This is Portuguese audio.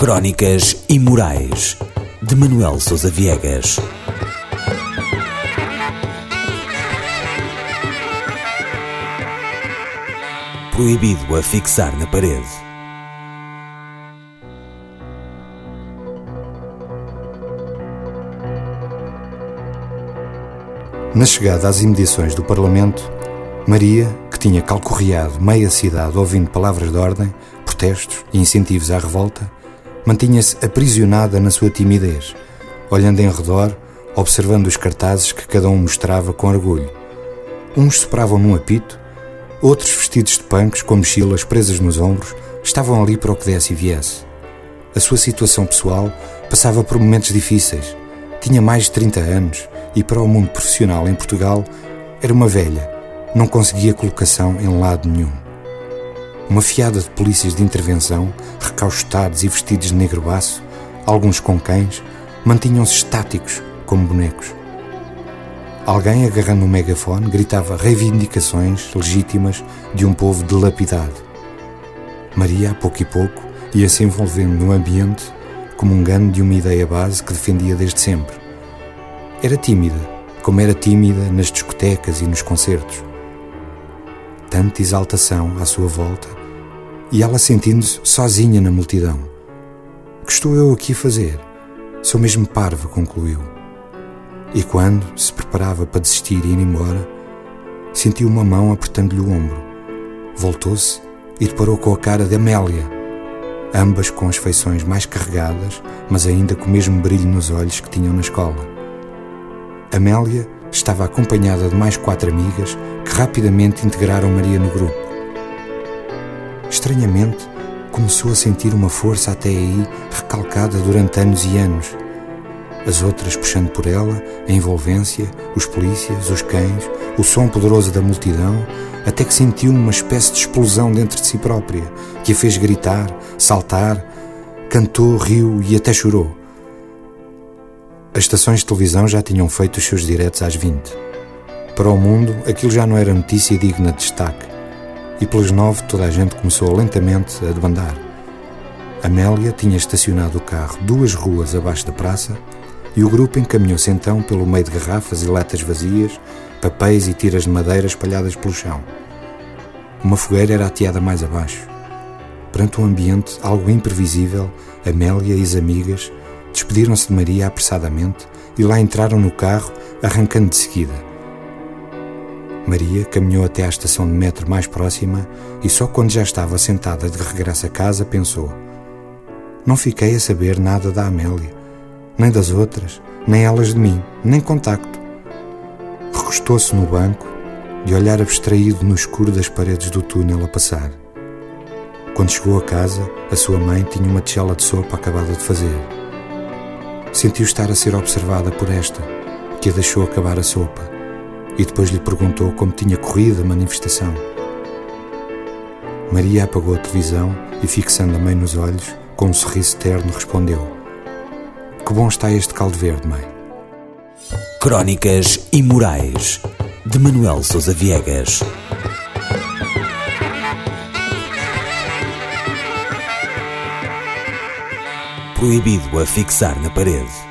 Crónicas Imorais de Manuel Sousa Viegas. Proibido a fixar na parede. Na chegada às imediações do Parlamento, Maria, que tinha calcorreado meia cidade ouvindo palavras de ordem, protestos e incentivos à revolta, mantinha-se aprisionada na sua timidez, olhando em redor, observando os cartazes que cada um mostrava com orgulho. Uns sopravam num apito, outros vestidos de punks com mochilas presas nos ombros estavam ali para o que desse e viesse. A sua situação pessoal passava por momentos difíceis. Tinha mais de 30 anos e para o mundo profissional em Portugal era uma velha, não conseguia colocação em lado nenhum. Uma fiada de polícias de intervenção, recaustados e vestidos de negro baço, alguns com cães, mantinham-se estáticos como bonecos. Alguém, agarrando um megafone, gritava reivindicações legítimas de um povo dilapidado. Maria, a pouco e pouco, ia se envolvendo no ambiente, comungando de uma ideia base que defendia desde sempre. Era tímida, como era tímida nas discotecas e nos concertos. Tanta exaltação à sua volta e ela sentindo-se sozinha na multidão. Que estou eu aqui a fazer? Sou mesmo parva, concluiu. E quando se preparava para desistir e ir embora, sentiu uma mão apertando-lhe o ombro. Voltou-se e deparou com a cara de Amélia, ambas com as feições mais carregadas, mas ainda com o mesmo brilho nos olhos que tinham na escola. Amélia estava acompanhada de mais quatro amigas que rapidamente integraram Maria no grupo. Estranhamente, começou a sentir uma força até aí recalcada durante anos e anos. As outras puxando por ela, a envolvência, os polícias, os cães, o som poderoso da multidão, até que sentiu uma espécie de explosão dentro de si própria, que a fez gritar, saltar, cantou, riu e até chorou. As estações de televisão já tinham feito os seus diretos às 20. Para o mundo, aquilo já não era notícia digna de destaque. E pelas nove toda a gente começou lentamente a debandar. Amélia tinha estacionado o carro duas ruas abaixo da praça e o grupo encaminhou-se então pelo meio de garrafas e latas vazias, papéis e tiras de madeira espalhadas pelo chão. Uma fogueira era ateada mais abaixo. Perante um ambiente algo imprevisível, Amélia e as amigas Despediram-se de Maria apressadamente e lá entraram no carro, arrancando de seguida. Maria caminhou até à estação de metro mais próxima e só quando já estava sentada de regresso a casa pensou: Não fiquei a saber nada da Amélia, nem das outras, nem elas de mim, nem contacto. Recostou-se no banco, de olhar abstraído no escuro das paredes do túnel a passar. Quando chegou a casa, a sua mãe tinha uma tigela de sopa acabada de fazer. Sentiu estar a ser observada por esta, que a deixou acabar a sopa, e depois lhe perguntou como tinha corrido a manifestação. Maria apagou a televisão e, fixando a mãe nos olhos, com um sorriso terno, respondeu: Que bom está este caldo verde, mãe. Crónicas Imorais de Manuel Sousa Viegas. Proibido a fixar na parede.